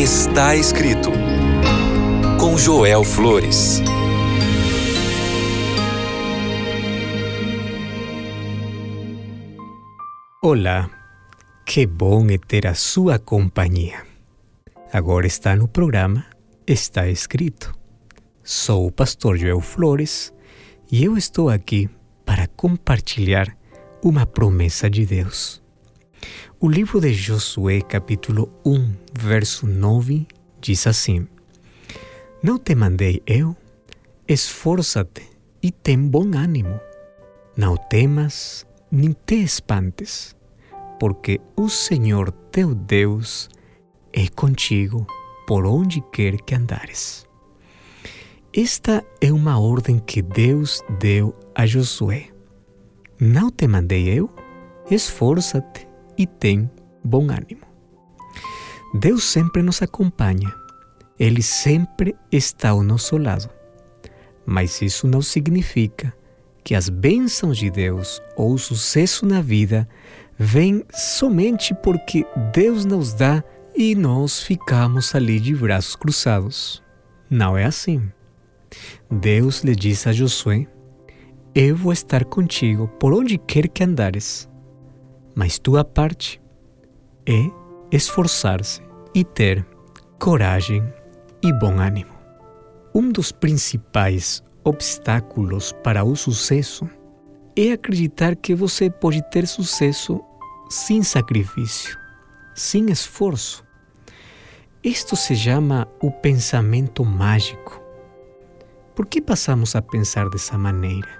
Está escrito com Joel Flores. Olá, que bom é ter a sua companhia. Agora está no programa Está Escrito. Sou o pastor Joel Flores e eu estou aqui para compartilhar uma promessa de Deus. O livro de Josué, capítulo 1, verso 9, diz assim: Não te mandei eu? Esforça-te e tem bom ânimo. Não temas nem te espantes, porque o Senhor teu Deus é contigo por onde quer que andares. Esta é uma ordem que Deus deu a Josué. Não te mandei eu? Esforça-te e tem bom ânimo. Deus sempre nos acompanha. Ele sempre está ao nosso lado. Mas isso não significa que as bênçãos de Deus ou o sucesso na vida vêm somente porque Deus nos dá e nós ficamos ali de braços cruzados. Não é assim. Deus lhe disse a Josué: Eu vou estar contigo por onde quer que andares, mas tua parte é esforçar-se e ter coragem e bom ânimo. Um dos principais obstáculos para o sucesso é acreditar que você pode ter sucesso sem sacrifício sem esforço. Isto se chama o pensamento mágico. Por que passamos a pensar dessa maneira?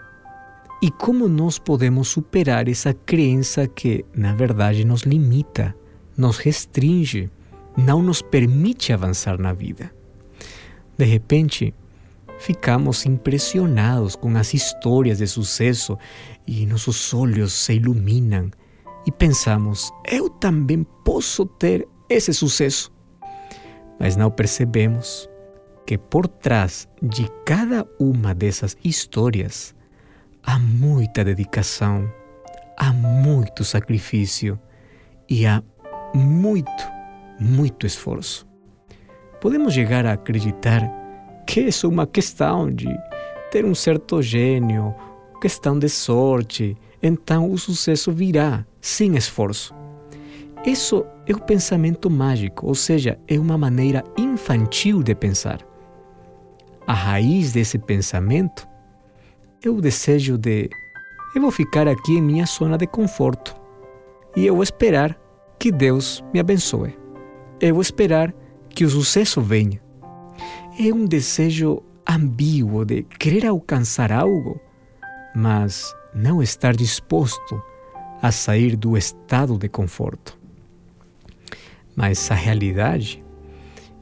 E como nós podemos superar essa crença que, na verdade, nos limita, nos restringe, não nos permite avançar na vida? De repente, ficamos impressionados com as histórias de sucesso e nossos olhos se iluminam e pensamos, eu também posso ter esse sucesso. Mas não percebemos que por trás de cada uma dessas histórias há muita dedicação, há muito sacrifício e há muito, muito esforço. Podemos chegar a acreditar que é uma questão de ter um certo gênio, questão de sorte, então o sucesso virá sem esforço. Isso é o pensamento mágico, ou seja, é uma maneira infantil de pensar. A raiz desse pensamento o desejo de eu vou ficar aqui em minha zona de conforto e eu esperar que Deus me abençoe. Eu esperar que o sucesso venha. É um desejo ambíguo de querer alcançar algo, mas não estar disposto a sair do estado de conforto. Mas a realidade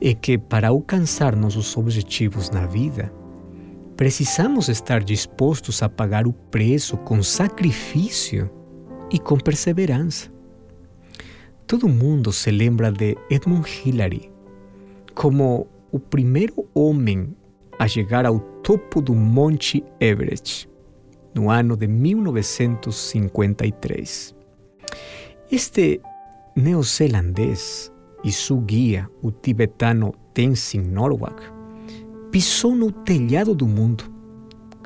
é que para alcançar nossos objetivos na vida, precisamos estar dispostos a pagar o preço com sacrifício e com perseverança. Todo mundo se lembra de Edmund Hillary como o primeiro homem a chegar ao topo do Monte Everest no ano de 1953. Este neozelandês e seu guia, o tibetano Tenzin Norwag, pisou no telhado do mundo,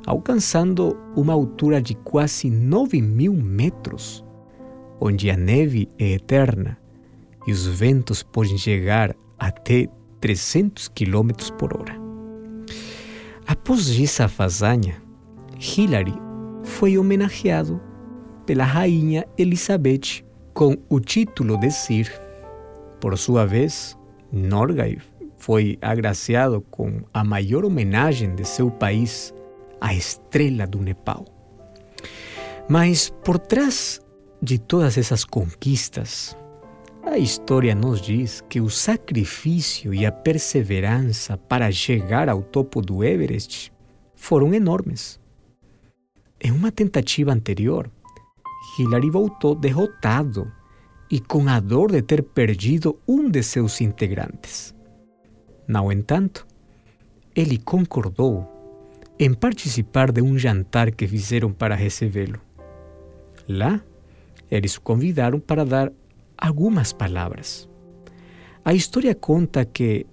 alcançando uma altura de quase 9 mil metros, onde a neve é eterna e os ventos podem chegar até 300 km por hora. Após essa façanha, Hillary foi homenageado pela rainha Elizabeth com o título de Sir. Por sua vez, Norgay foi agraciado com a maior homenagem de seu país, a estrela do Nepal. Mas por trás de todas essas conquistas, a história nos diz que o sacrifício e a perseverança para chegar ao topo do Everest foram enormes. Em uma tentativa anterior, Hillary voltou derrotado e com a dor de ter perdido um de seus integrantes. No entanto, ele concordou em participar de um jantar que fizeram para recebê-lo. Lá, eles o convidaram para dar algumas palavras. A história conta que,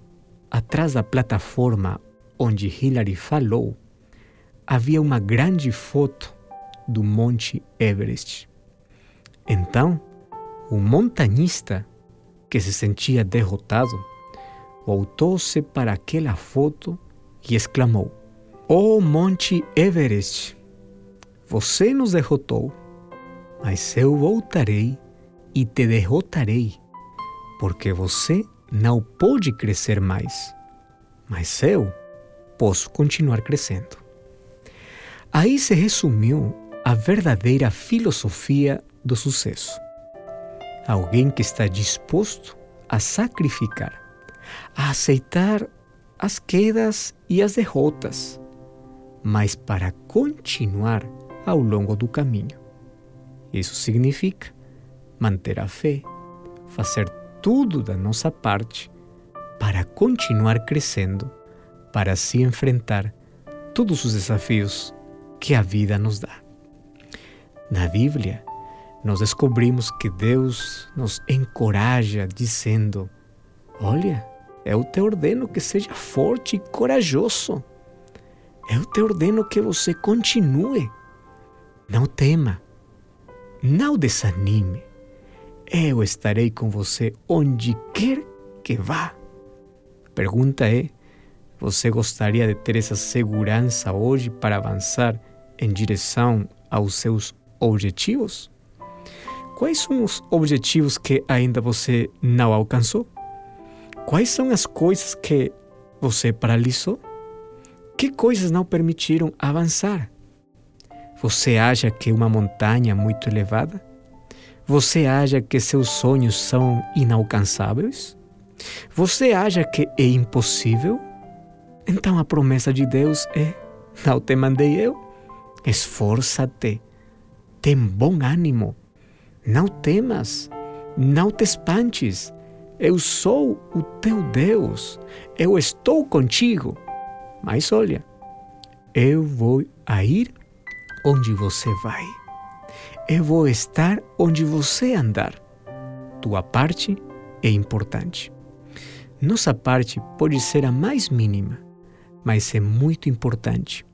atrás da plataforma onde Hillary falou, havia uma grande foto do Monte Everest. Então, o montanhista, que se sentia derrotado, voltou-se para aquela foto e exclamou: Oh Monte Everest, você nos derrotou, mas eu voltarei e te derrotarei, porque você não pode crescer mais, mas eu posso continuar crescendo. Aí se resumiu a verdadeira filosofia do sucesso. Alguém que está disposto a sacrificar, a aceitar as quedas e as derrotas, mas para continuar ao longo do caminho. Isso significa manter a fé, fazer tudo da nossa parte para continuar crescendo, para se enfrentar todos os desafios que a vida nos dá. Na Bíblia, nós descobrimos que Deus nos encoraja dizendo: Olha, eu te ordeno que seja forte e corajoso. Eu te ordeno que você continue. Não tema, não desanime. Eu estarei com você onde quer que vá. A pergunta é: você gostaria de ter essa segurança hoje para avançar em direção aos seus objetivos? Quais são os objetivos que ainda você não alcançou? Quais são as coisas que você paralisou? Que coisas não permitiram avançar? Você acha que uma montanha muito elevada? Você acha que seus sonhos são inalcançáveis? Você acha que é impossível? Então a promessa de Deus é: Não te mandei eu? Esforça-te tem bom ânimo. Não temas, não te espantes. Eu sou o teu Deus. Eu estou contigo. Mas olha, eu vou a ir onde você vai. Eu vou estar onde você andar. Tua parte é importante. Nossa parte pode ser a mais mínima, mas é muito importante.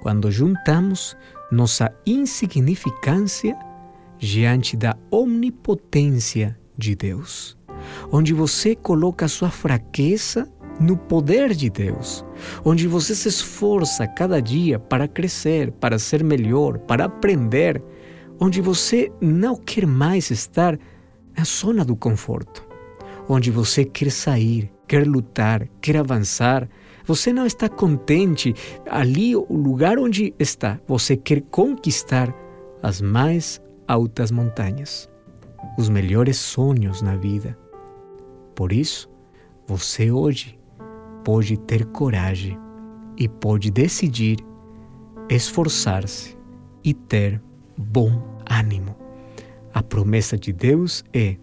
Quando juntamos nossa insignificância diante da onipotência de Deus, onde você coloca a sua fraqueza no poder de Deus, onde você se esforça cada dia para crescer, para ser melhor, para aprender, onde você não quer mais estar na zona do conforto, onde você quer sair, quer lutar, quer avançar, você não está contente ali, o lugar onde está. Você quer conquistar as mais altas montanhas, os melhores sonhos na vida. Por isso, você hoje pode ter coragem e pode decidir esforçar-se e ter bom ânimo. A promessa de Deus é: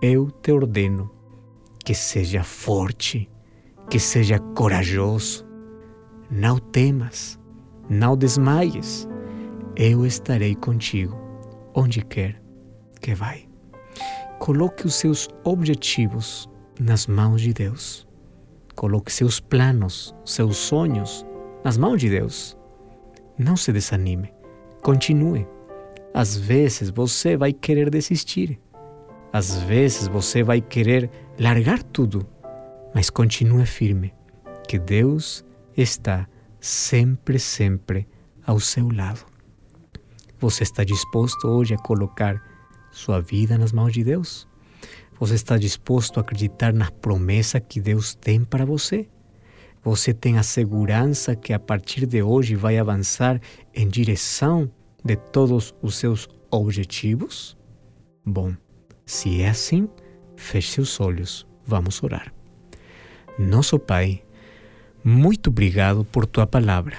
eu te ordeno que seja forte que seja corajoso. Não temas, não desmaies. Eu estarei contigo onde quer que vai. Coloque os seus objetivos nas mãos de Deus. Coloque seus planos, seus sonhos nas mãos de Deus. Não se desanime. Continue. Às vezes você vai querer desistir. Às vezes você vai querer largar tudo mas continue firme, que Deus está sempre, sempre ao seu lado. Você está disposto hoje a colocar sua vida nas mãos de Deus? Você está disposto a acreditar na promessa que Deus tem para você? Você tem a segurança que a partir de hoje vai avançar em direção de todos os seus objetivos? Bom, se é assim, feche seus olhos. Vamos orar. Nosso Pai, muito obrigado por tua palavra.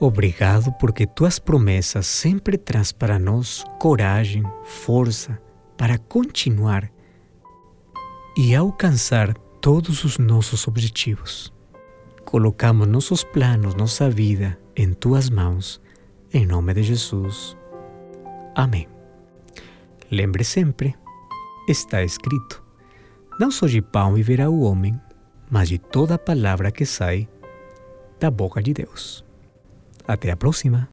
Obrigado porque tuas promessas sempre traz para nós coragem, força para continuar e alcançar todos os nossos objetivos. Colocamos nossos planos, nossa vida em tuas mãos, em nome de Jesus. Amém. Lembre sempre, está escrito Não só de pão viverá o homem, mas de toda palavra que sai da boca de Deus. Até a próxima!